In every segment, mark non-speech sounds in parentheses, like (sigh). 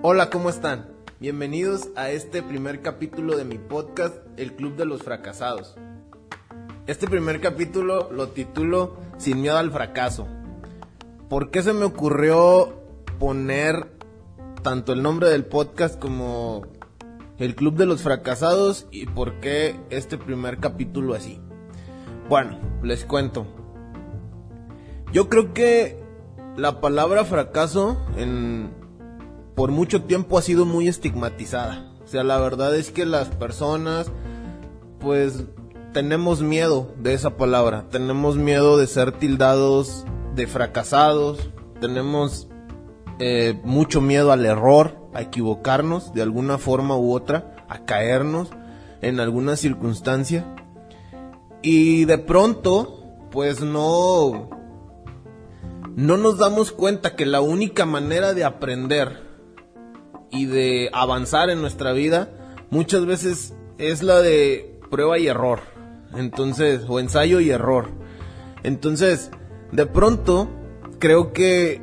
Hola, ¿cómo están? Bienvenidos a este primer capítulo de mi podcast, El Club de los Fracasados. Este primer capítulo lo titulo Sin miedo al fracaso. ¿Por qué se me ocurrió poner tanto el nombre del podcast como El Club de los Fracasados y por qué este primer capítulo así? Bueno, les cuento. Yo creo que la palabra fracaso en por mucho tiempo ha sido muy estigmatizada. O sea, la verdad es que las personas, pues, tenemos miedo de esa palabra. Tenemos miedo de ser tildados de fracasados. Tenemos eh, mucho miedo al error, a equivocarnos de alguna forma u otra, a caernos en alguna circunstancia. Y de pronto, pues no, no nos damos cuenta que la única manera de aprender y de avanzar en nuestra vida muchas veces es la de prueba y error. Entonces, o ensayo y error. Entonces, de pronto, creo que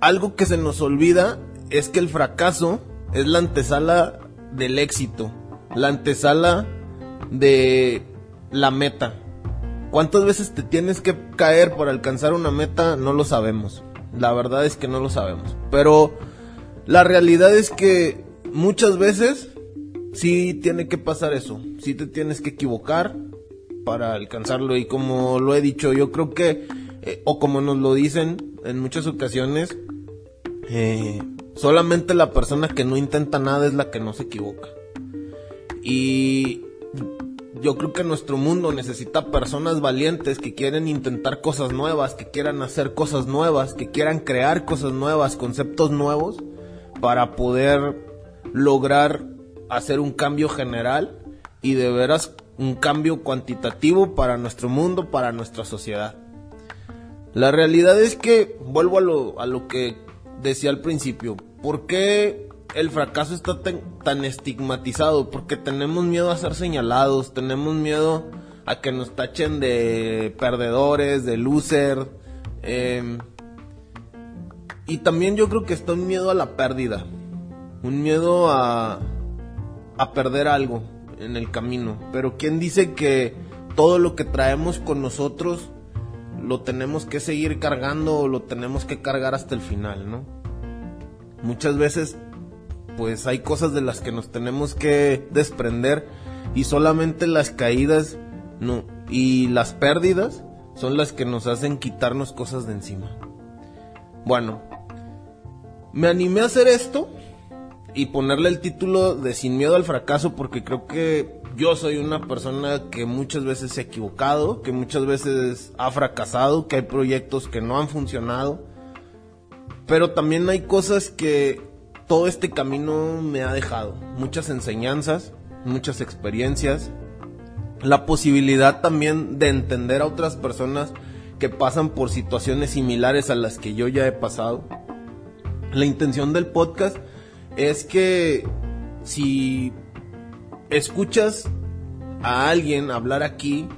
algo que se nos olvida es que el fracaso es la antesala del éxito, la antesala de la meta. ¿Cuántas veces te tienes que caer para alcanzar una meta? No lo sabemos. La verdad es que no lo sabemos. Pero la realidad es que muchas veces sí tiene que pasar eso. Sí te tienes que equivocar para alcanzarlo. Y como lo he dicho, yo creo que, eh, o como nos lo dicen en muchas ocasiones, eh, solamente la persona que no intenta nada es la que no se equivoca. Y yo creo que nuestro mundo necesita personas valientes que quieren intentar cosas nuevas, que quieran hacer cosas nuevas, que quieran crear cosas nuevas, conceptos nuevos para poder lograr hacer un cambio general y de veras un cambio cuantitativo para nuestro mundo, para nuestra sociedad. La realidad es que, vuelvo a lo, a lo que decía al principio, ¿por qué el fracaso está tan, estigmatizado? Porque tenemos miedo a ser señalados, tenemos miedo a que nos tachen de perdedores, de loser. Eh, y también yo creo que está un miedo a la pérdida. Un miedo a, a perder algo en el camino. Pero ¿quién dice que todo lo que traemos con nosotros lo tenemos que seguir cargando o lo tenemos que cargar hasta el final, ¿no? Muchas veces pues hay cosas de las que nos tenemos que desprender y solamente las caídas no y las pérdidas son las que nos hacen quitarnos cosas de encima. Bueno, me animé a hacer esto y ponerle el título de Sin miedo al fracaso porque creo que yo soy una persona que muchas veces se ha equivocado, que muchas veces ha fracasado, que hay proyectos que no han funcionado, pero también hay cosas que todo este camino me ha dejado, muchas enseñanzas, muchas experiencias, la posibilidad también de entender a otras personas que pasan por situaciones similares a las que yo ya he pasado la intención del podcast es que si escuchas a alguien hablar aquí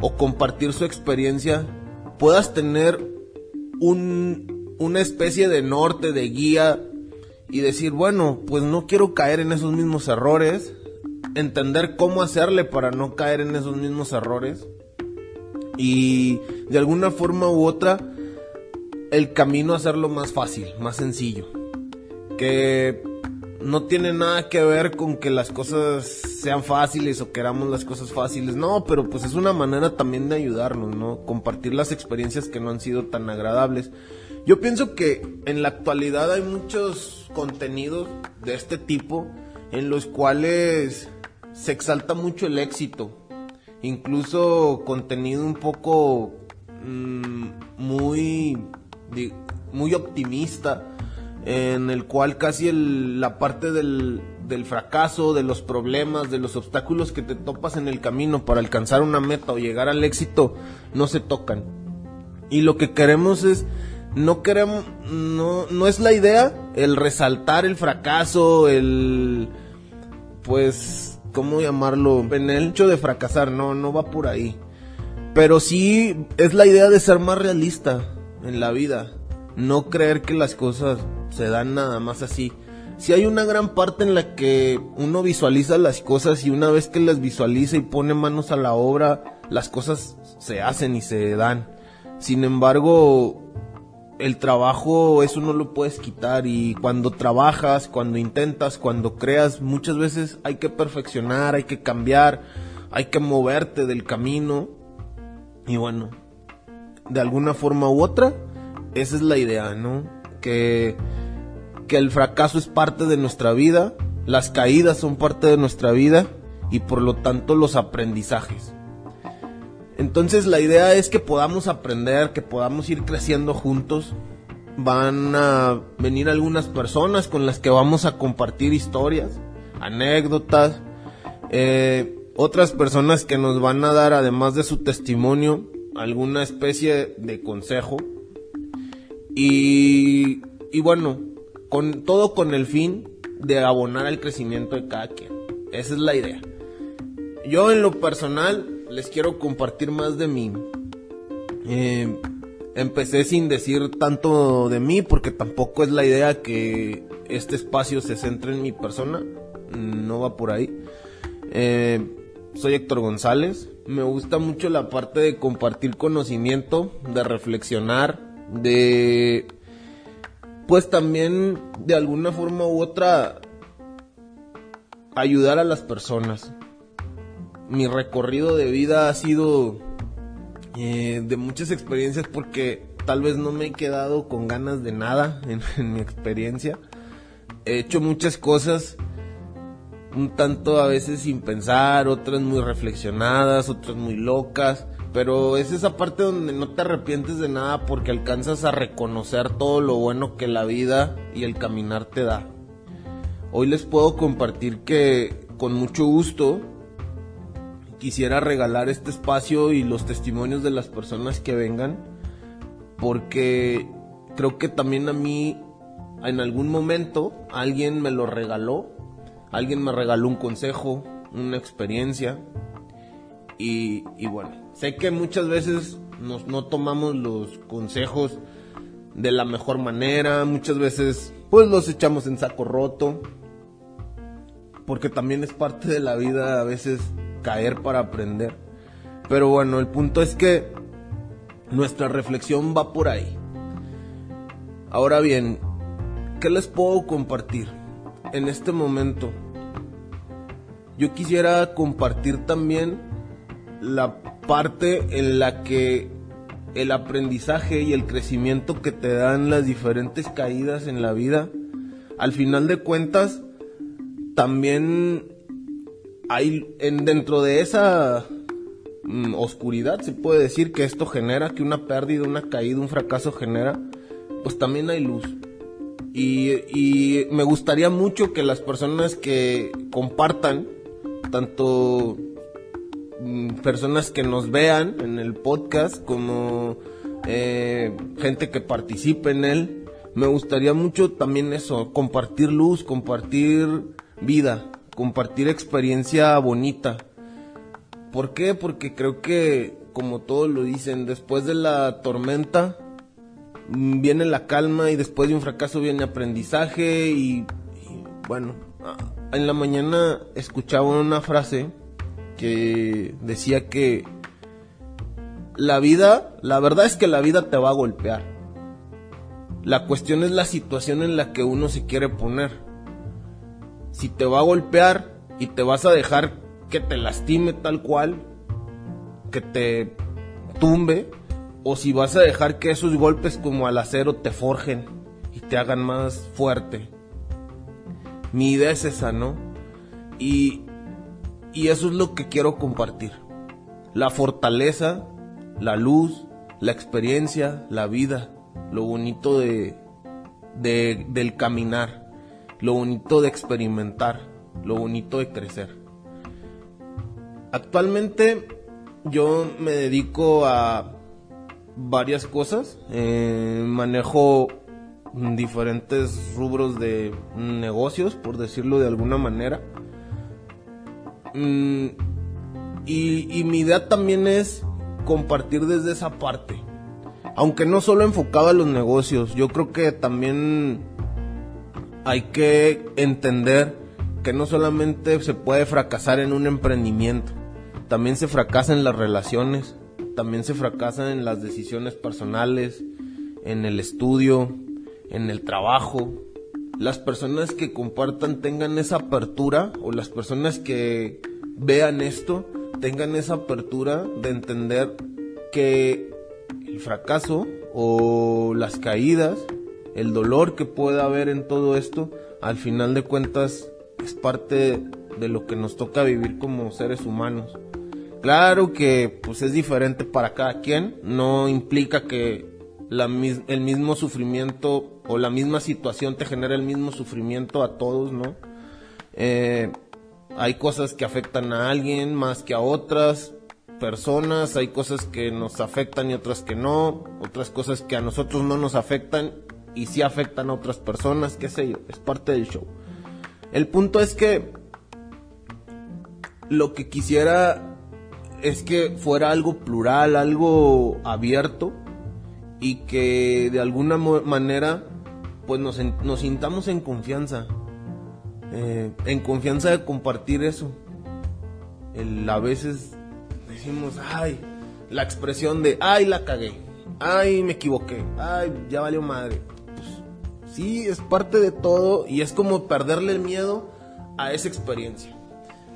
o compartir su experiencia, puedas tener un, una especie de norte, de guía y decir, bueno, pues no quiero caer en esos mismos errores, entender cómo hacerle para no caer en esos mismos errores y de alguna forma u otra el camino a hacerlo más fácil, más sencillo. Que no tiene nada que ver con que las cosas sean fáciles o queramos las cosas fáciles. No, pero pues es una manera también de ayudarnos, ¿no? Compartir las experiencias que no han sido tan agradables. Yo pienso que en la actualidad hay muchos contenidos de este tipo en los cuales se exalta mucho el éxito. Incluso contenido un poco mm, muy muy optimista, en el cual casi la parte del, del fracaso, de los problemas, de los obstáculos que te topas en el camino para alcanzar una meta o llegar al éxito, no se tocan. Y lo que queremos es, no queremos, no, no es la idea el resaltar el fracaso, el, pues, ¿cómo llamarlo? En el hecho de fracasar, no, no va por ahí. Pero sí es la idea de ser más realista en la vida. No creer que las cosas se dan nada más así. si hay una gran parte en la que uno visualiza las cosas y una vez que las visualiza y pone manos a la obra, las cosas se hacen y se dan. Sin embargo, el trabajo eso no lo puedes quitar y cuando trabajas, cuando intentas, cuando creas, muchas veces hay que perfeccionar, hay que cambiar, hay que moverte del camino y bueno, de alguna forma u otra, esa es la idea, ¿no? Que, que el fracaso es parte de nuestra vida, las caídas son parte de nuestra vida y por lo tanto los aprendizajes. Entonces la idea es que podamos aprender, que podamos ir creciendo juntos. Van a venir algunas personas con las que vamos a compartir historias, anécdotas, eh, otras personas que nos van a dar, además de su testimonio, alguna especie de consejo. Y, bueno, con todo con el fin de abonar al crecimiento de cada quien. Esa es la idea. Yo en lo personal les quiero compartir más de mí. Eh, empecé sin decir tanto de mí porque tampoco es la idea que este espacio se centre en mi persona. No va por ahí. Eh, soy Héctor González. Me gusta mucho la parte de compartir conocimiento, de reflexionar, de... Pues también de alguna forma u otra ayudar a las personas mi recorrido de vida ha sido eh, de muchas experiencias porque tal vez no me he quedado con ganas de nada en, (laughs) mi experiencia. He hecho muchas cosas un tanto a veces sin pensar, otras muy reflexionadas, otras muy locas, pero es esa parte donde no te arrepientes de nada porque alcanzas a reconocer todo lo bueno que la vida y el caminar te da. Hoy les puedo compartir que con mucho gusto quisiera regalar este espacio y los testimonios de las personas que vengan, porque creo que también a mí en algún momento alguien me lo regaló, alguien me regaló un consejo, una experiencia, y, bueno, sé que muchas veces nos, no tomamos los consejos de la mejor manera, muchas veces pues los echamos en saco roto, porque también es parte de la vida a veces caer para aprender. Pero bueno, el punto es que nuestra reflexión va por ahí. Ahora bien, ¿qué les puedo compartir en este momento? Yo quisiera compartir también la parte en la que el aprendizaje y el crecimiento que te dan las diferentes caídas en la vida, al final de cuentas, también hay en, dentro de esa mm, oscuridad se puede decir que esto genera que una pérdida, una caída, un fracaso genera, pues también hay luz. Y, me gustaría mucho que las personas que compartan, tanto mm, personas que nos vean en el podcast como eh, gente que participe en él, me gustaría mucho también eso, compartir luz, compartir vida compartir experiencia bonita. ¿Por qué? Porque creo que, como todos lo dicen, después de la tormenta viene la calma y después de un fracaso viene aprendizaje y, bueno, ah, en la mañana escuchaba una frase que decía que la vida, la verdad es que la vida te va a golpear. La cuestión es la situación en la que uno se quiere poner si te va a golpear y te vas a dejar que te lastime tal cual, que te tumbe, o si vas a dejar que esos golpes como al acero te forjen y te hagan más fuerte. Mi idea es esa, ¿no? Y, y eso es lo que quiero compartir. La fortaleza, la luz, la experiencia, la vida, lo bonito de, de del caminar lo bonito de experimentar, lo bonito de crecer. Actualmente yo me dedico a varias cosas, eh, manejo diferentes rubros de negocios, por decirlo de alguna manera. Mm, y, y mi idea también es compartir desde esa parte. Aunque no solo enfocado a los negocios, yo creo que también hay que entender que no solamente se puede fracasar en un emprendimiento, también se fracasa en las relaciones, también se fracasa en las decisiones personales, en el estudio, en el trabajo. Las personas que compartan tengan esa apertura o las personas que vean esto tengan esa apertura de entender que el fracaso o las caídas, el dolor que pueda haber en todo esto, al final de cuentas es parte de lo que nos toca vivir como seres humanos. Claro que pues es diferente para cada quien, no implica que el mismo sufrimiento o la misma situación te genera el mismo sufrimiento a todos, ¿no? Eh, hay cosas que afectan a alguien más que a otras personas, hay cosas que nos afectan y otras que no, otras cosas que a nosotros no nos afectan y sí afectan a otras personas, qué sé yo, es parte del show. El punto es que lo que quisiera es que fuera algo plural, algo abierto y que de alguna manera pues nos, nos sintamos en confianza, eh, en confianza de compartir eso. A veces decimos, ay, la expresión de, ay, la cagué, ay, me equivoqué, ay, ya valió madre. Pues, sí, es parte de todo y es como perderle el miedo a esa experiencia.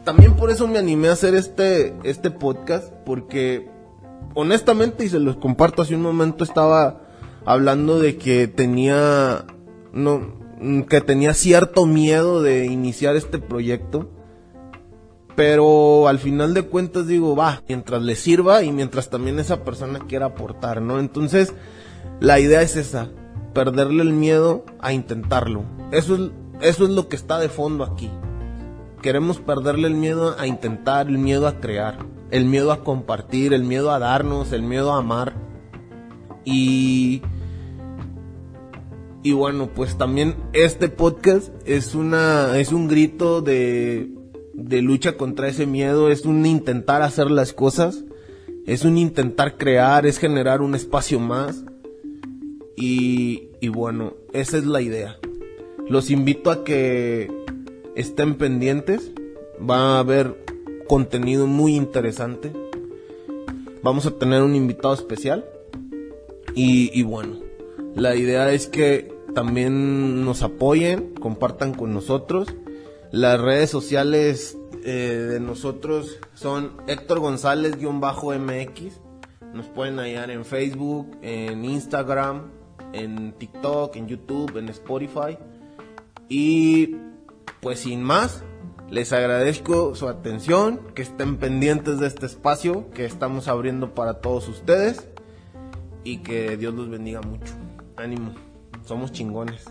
También por eso me animé a hacer este, este podcast, porque honestamente, y se los comparto hace un momento, estaba hablando de que tenía, no, que tenía cierto miedo de iniciar este proyecto. Pero al final de cuentas digo, va, mientras le sirva y mientras también esa persona quiera aportar, ¿no? Entonces, la idea es esa, perderle el miedo a intentarlo. Eso es, eso es lo que está de fondo aquí. Queremos perderle el miedo a intentar, el miedo a crear el miedo a compartir, el miedo a darnos, el miedo a amar. Y y bueno, pues también este podcast es una es un grito de de lucha contra ese miedo, es un intentar hacer las cosas, es un intentar crear, es generar un espacio más. Y, y bueno, esa es la idea. Los invito a que estén pendientes. Va a haber contenido muy interesante. Vamos a tener un invitado especial. Y, bueno, la idea es que también nos apoyen, compartan con nosotros. Las redes sociales eh, de nosotros son Héctor González-MX. Nos pueden hallar en Facebook, en Instagram, en TikTok, en YouTube, en Spotify. Y pues sin más, les agradezco su atención, que estén pendientes de este espacio que estamos abriendo para todos ustedes y que Dios los bendiga mucho. Ánimo, somos chingones.